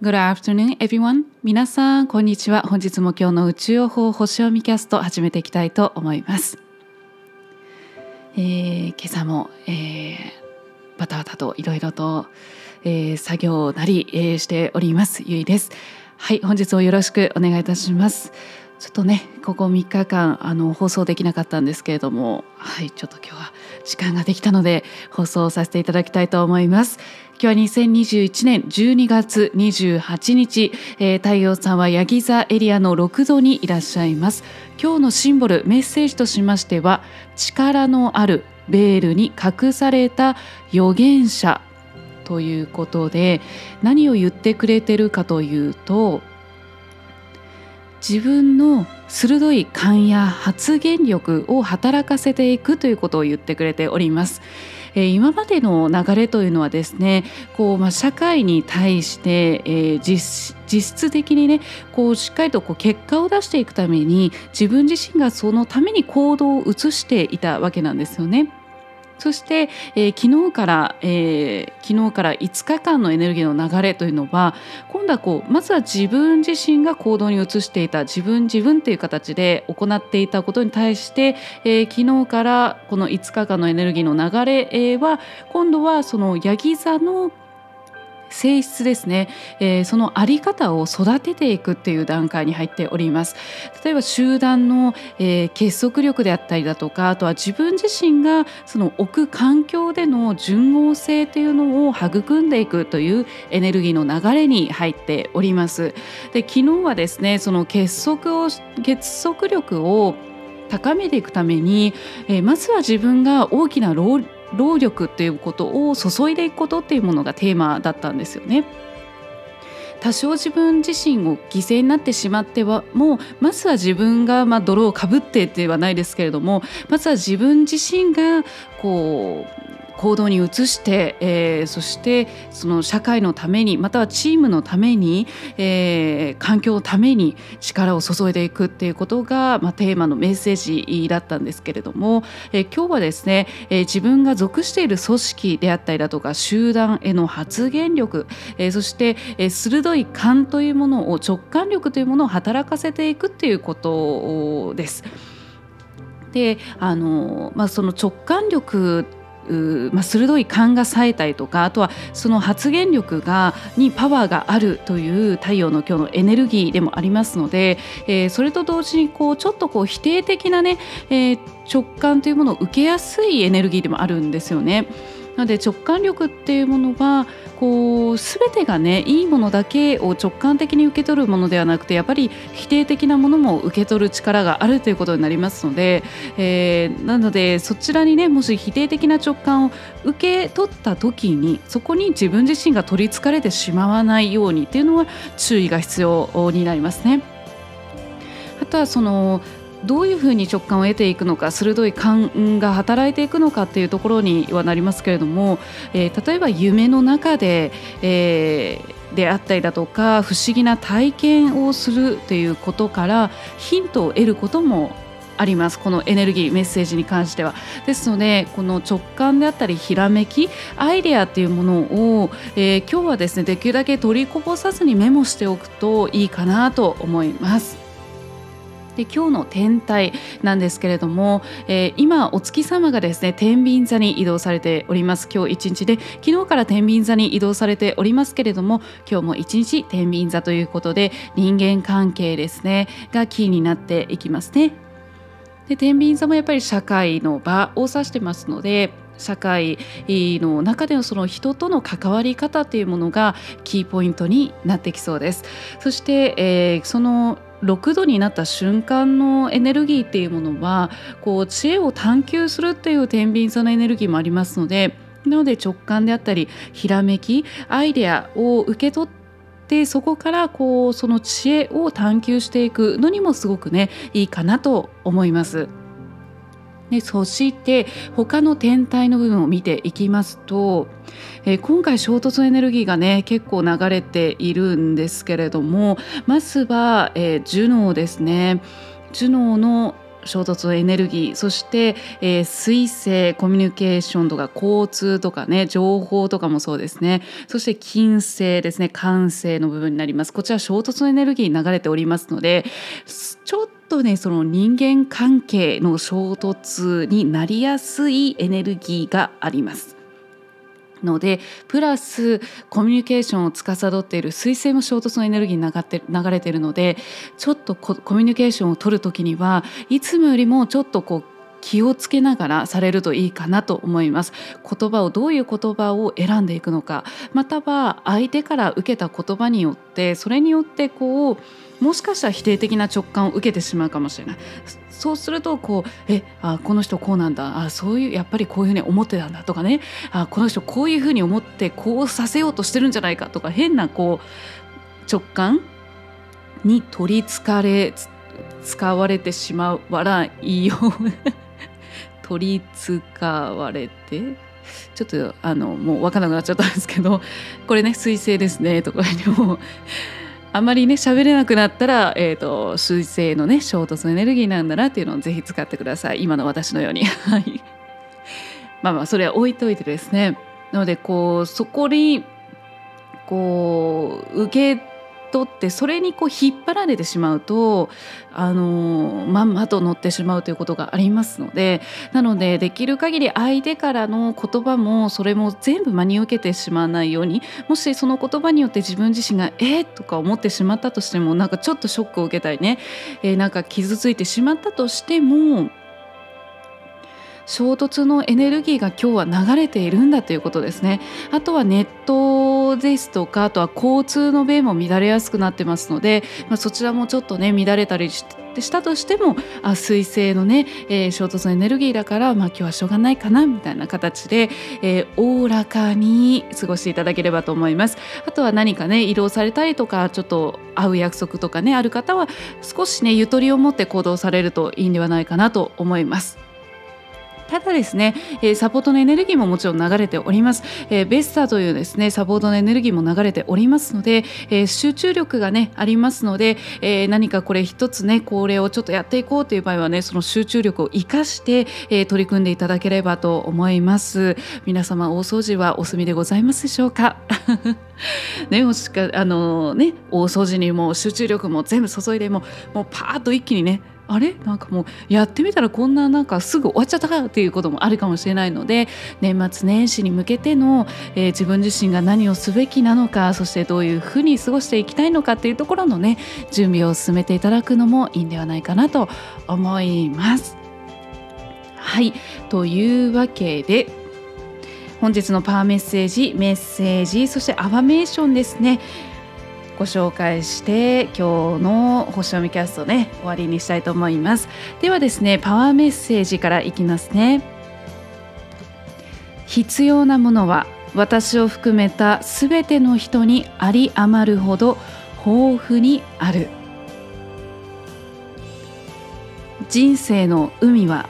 Good afternoon, everyone. 皆さん、こんにちは。本日も今日の宇宙予報星読みキャスト始めていきたいと思います。えー、今朝も、えー、バタバタといろいろと、えー、作業なり、えー、しております。ゆいです。はい、本日もよろしくお願いいたします。ちょっとねここ3日間あの放送できなかったんですけれどもはいちょっと今日は時間ができたので放送させていただきたいと思います。今日は2021年12月28日、えー、太陽さんはヤギ座エリアの6度にいらっしゃいます。今日のシンボルメッセージとしましては力のあるベールに隠された預言者ということで何を言ってくれてるかというと自分の鋭い勘や発言力を働かせていくということを言ってくれております。えー、今までの流れというのはですねこう、まあ、社会に対して、えー、実質的にねこうしっかりとこう結果を出していくために自分自身がそのために行動を移していたわけなんですよね。そして、えー、昨日から、えー、昨日から5日間のエネルギーの流れというのは今度はこうまずは自分自身が行動に移していた自分自分という形で行っていたことに対して、えー、昨日からこの5日間のエネルギーの流れは今度はそのヤギ座の性質ですね、えー、その在り方を育てていくっていう段階に入っております。例えば集団の、えー、結束力であったりだとかあとは自分自身がその置く環境での順応性というのを育んでいくというエネルギーの流れに入っております。で昨日はですねその結束を結束力を高めていくために、えー、まずは自分が大きな労力っていうことを注いでいくことっていうものがテーマだったんですよね。多少自分自身を犠牲になってしまってはもうまずは自分がまあ泥をかぶってではないですけれどもまずは自分自身がこう行動に移して、えー、そしてその社会のためにまたはチームのために、えー、環境のために力を注いでいくっていうことが、まあ、テーマのメッセージだったんですけれども、えー、今日はですね、え、自分が属している組織であったりだとか集団への発言力、え、そして、え、鋭い勘というものを直感力というものを働かせていくっていうことです。であのまあ、その直感力まあ、鋭い勘が冴えたりとかあとはその発言力がにパワーがあるという太陽の今日のエネルギーでもありますので、えー、それと同時にこうちょっとこう否定的なね、えー、直感というものを受けやすいエネルギーでもあるんですよね。なので直感力っていうものはこう全てがねいいものだけを直感的に受け取るものではなくてやっぱり否定的なものも受け取る力があるということになりますので、えー、なのでそちらにねもし否定的な直感を受け取った時にそこに自分自身が取りつかれてしまわないようにっていうのは注意が必要になりますね。あとはそのどういうふうに直感を得ていくのか鋭い勘が働いていくのかっていうところにはなりますけれども、えー、例えば夢の中で、えー、であったりだとか不思議な体験をするということからヒントを得ることもありますこのエネルギーメッセージに関してはですのでこの直感であったりひらめきアイデアっていうものを、えー、今日はですねできるだけ取りこぼさずにメモしておくといいかなと思います。で今日の天体なんですけれども、えー、今お月様がですね天秤座に移動されております今日一日で昨日から天秤座に移動されておりますけれども今日も一日天秤座ということで人間関係ですねがキーになっていきますね。で天秤座もやっぱり社会の場を指してますので社会の中でのその人との関わり方というものがキーポイントになってきそうです。そして、えー、その6度になった瞬間のエネルギーっていうものはこう知恵を探求するっていう天秤座のエネルギーもありますのでなので直感であったりひらめきアイデアを受け取ってそこからこうその知恵を探求していくのにもすごくねいいかなと思います。でそして他の天体の部分を見ていきますと、えー、今回衝突エネルギーがね結構流れているんですけれどもまずは、えー、ジュノーですね。ジュノーの衝突エネルギーそして、えー、水星コミュニケーションとか交通とかね情報とかもそうですね。そして金星ですね。感性の部分になります。こちら衝突エネルギー流れておりますのでちょっとねその人間関係の衝突になりやすいエネルギーがあります。のでプラスコミュニケーションを司っている水星も衝突のエネルギーに流って流れているのでちょっとコミュニケーションを取る時にはいつもよりもちょっとこう気をつけながらされるといいかなと思います。言葉をどういう言葉を選んでいくのかまたは相手から受けた言葉によってそれによってこうもしかしたら否定的な直感を受けてしまうかもしれない。そうするとこうえあこの人こうなんだ。あそういうやっぱりこういうふうに思ってたんだとかね。あこの人こういうふうに思ってこうさせようとしてるんじゃないかとか変なこう直感に取りつかれ使われてしまわないよう 取り使われて。ちょっとあのもう分からなくなっちゃったんですけどこれね彗星ですねとかにもあまりね喋れなくなったら、えーと、水星のね衝突のエネルギーなんだなっていうのをぜひ使ってください。今の私のように。まあまあそれは置いといてですね。なのでこうそこにこう受け取ってそれにこう引っ張られてしまうとあのまんまと乗ってしまうということがありますのでなのでできる限り相手からの言葉もそれも全部真に受けてしまわないようにもしその言葉によって自分自身が「えー、とか思ってしまったとしてもなんかちょっとショックを受けたりね、えー、なんか傷ついてしまったとしても衝突のエネルギーが今日は流れているんだということですね。あとはネットですとかあとは交通の便も乱れやすくなってますので、まあ、そちらもちょっとね乱れたりしたとしてもあ水星のね、えー、衝突のエネルギーだから、まあ、今日はしょうがないかなみたいな形でおお、らかに過ごしていただければと思います。あとは何かね移動されたりとかちょっと会う約束とかねある方は少しねゆとりを持って行動されるといいんではないかなと思います。ただですね、えー、サポートのエネルギーももちろん流れております、えー、ベスターというですねサポートのエネルギーも流れておりますので、えー、集中力がねありますので、えー、何かこれ一つねこれをちょっとやっていこうという場合はねその集中力を生かして、えー、取り組んでいただければと思います。皆様大掃除はお済みでございますでしょうか？ね、もしかあのね大掃除にも集中力も全部注いでももうパーッと一気にねあれ？なんかもうやってみたらこんななんかすぐ終わっちゃったかっていうこともあるかもしれないので年末年始に向けての、えー、自分自身が何をすべきなのかそしてどういうふうに過ごしていきたいのかっていうところのね準備を進めていただくのもいいんではないかなと思います。はい。というわけで本日のパワーメッセージメッセージそしてアファメーションですね。ご紹介して今日の星読みキャストね終わりにしたいと思います。ではですねパワーメッセージからいきますね。必要なものは私を含めたすべての人にあり余るほど豊富にある。人生の海は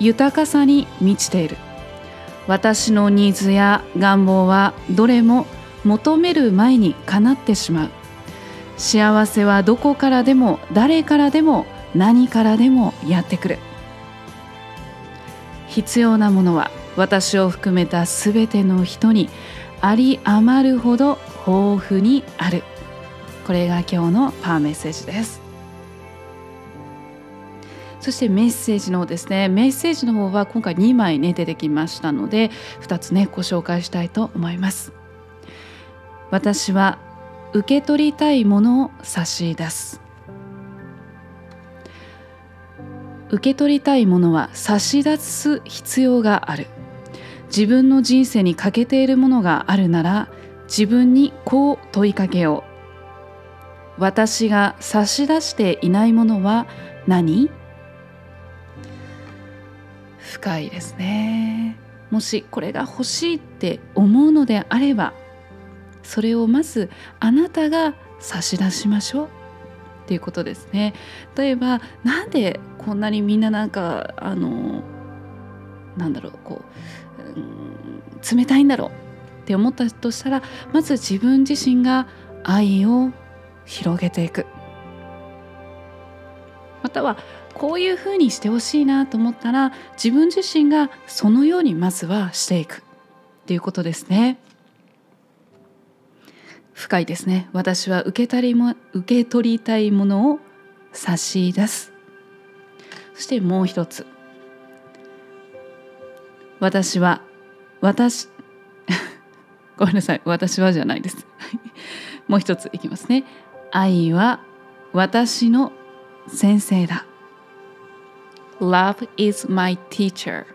豊かさに満ちている。私のニーズや願望はどれも求める前にかなってしまう。幸せはどこからでも誰からでも何からでもやってくる。必要なものは私を含めたすべての人にあり余るほど豊富にある。これが今日のパーメッセージです。そしてメッセージの方ですねメッセージの方は今回2枚ね出てきましたので2つねご紹介したいと思います。私は受け取りたいものを差し出す。受け取りたいものは差し出す必要がある。自分の人生に欠けているものがあるなら自分にこう問いかけよう。私が差し出していないものは何？深いですね。もしこれが欲しいって思うのであればそれをまずあなたが差し出しましょうっていうことですね例えばなんでこんなにみんななんかあのなんだろうこう、うん、冷たいんだろうって思ったとしたらまず自分自身が愛を広げていくまたはこういうふうにしてほしいなと思ったら自分自身がそのようにまずはしていくっていうことですね。深いですね。私は受け取りも受け取りたいものを差し出す。そしてもう一つ。私は私 ごめんなさい私はじゃないです もう一ついきますね愛は私の先生だ Love is my teacher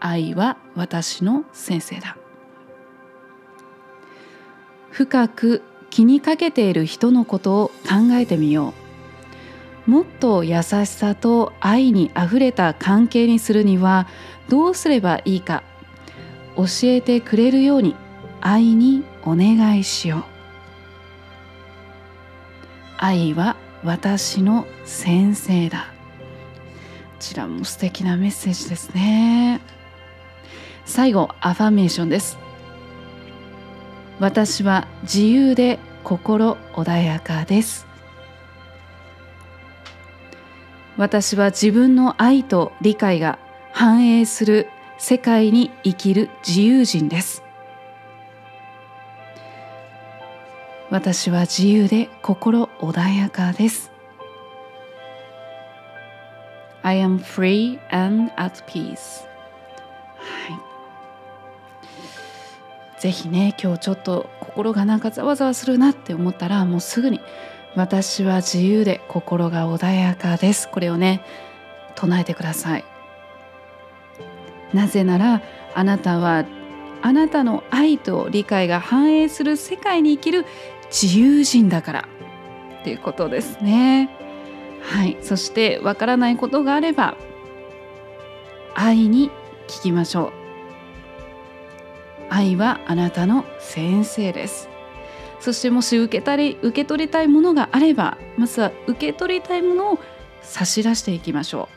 愛は私の先生だ深く気にかけている人のことを考えてみよう。もっと優しさと愛にあふれた関係にするにはどうすればいいか教えてくれるように愛にお願いしよう。愛は私の先生だ。こちらも素敵なメッセージですね。最後アファメーションです。私は自由で心穏やかです。私は自分の愛と理解が反映する世界に生きる自由人です。私は自由で心穏やかです。I am free and at peace. はい。ぜひね今日ちょっと心がなんかざわざわするなって思ったらもうすぐに私は自由で心が穏やかですこれをね唱えてくださいなぜならあなたはあなたの愛と理解が反映する世界に生きる自由人だからっていうことですね。はい、そしてわからないことがあれば愛に聞きましょう。愛はあなたの先生です。そしてもし受けたり受け取りたいものがあればまずは受け取りたいものを差し出していきましょ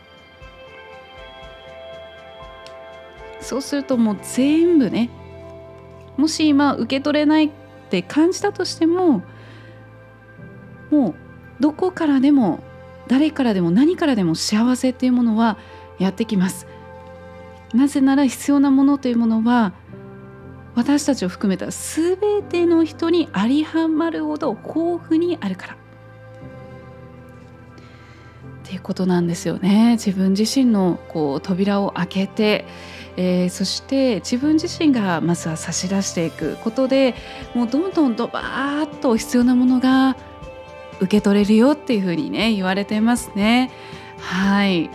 う。そうするともう全部ねもし今受け取れないって感じたとしてももうどこからでも誰からでも何からでも幸せっていうものはやってきますなぜなら必要なものというものは私たちを含めた全ての人にありはまるほど豊富にあるから。っていうことなんですよね。自分自身のこう扉を開けてえー、そして自分自身がまずは差し出していくことでもうどんどんドバーッと必要なものが受け取れるよっていうふうにね言われてますね。はい。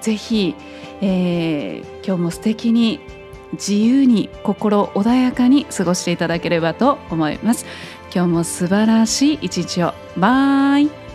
ぜひ、えー、今日も素敵に自由に心穏やかに過ごしていただければと思います。今日も素晴らしい一日をバイ